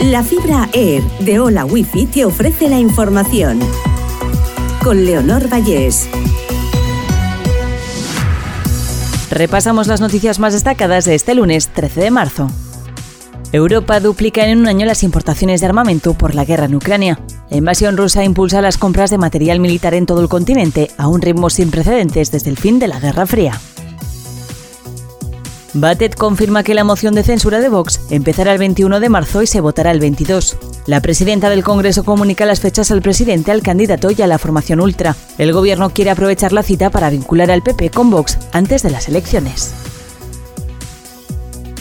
La fibra Air de Hola Wifi te ofrece la información. Con Leonor Vallés. Repasamos las noticias más destacadas de este lunes 13 de marzo. Europa duplica en un año las importaciones de armamento por la guerra en Ucrania. La invasión rusa impulsa las compras de material militar en todo el continente a un ritmo sin precedentes desde el fin de la Guerra Fría. Batet confirma que la moción de censura de Vox empezará el 21 de marzo y se votará el 22. La presidenta del Congreso comunica las fechas al presidente, al candidato y a la formación ultra. El gobierno quiere aprovechar la cita para vincular al PP con Vox antes de las elecciones.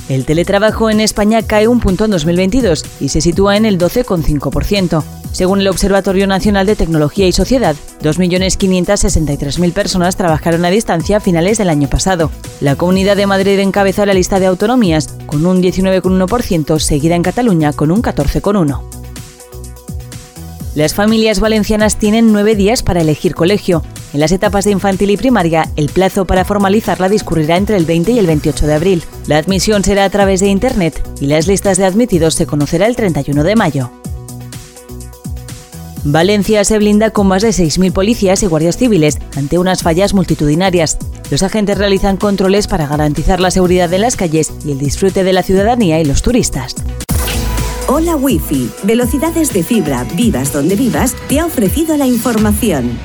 El teletrabajo en España cae un punto en 2022 y se sitúa en el 12,5%. Según el Observatorio Nacional de Tecnología y Sociedad, 2.563.000 personas trabajaron a distancia a finales del año pasado. La Comunidad de Madrid encabeza la lista de autonomías con un 19,1%, seguida en Cataluña con un 14,1%. Las familias valencianas tienen nueve días para elegir colegio. En las etapas de infantil y primaria, el plazo para formalizarla discurrirá entre el 20 y el 28 de abril. La admisión será a través de Internet y las listas de admitidos se conocerá el 31 de mayo. Valencia se blinda con más de 6.000 policías y guardias civiles ante unas fallas multitudinarias. Los agentes realizan controles para garantizar la seguridad de las calles y el disfrute de la ciudadanía y los turistas. Hola Wi-Fi, velocidades de fibra, vivas donde vivas, te ha ofrecido la información.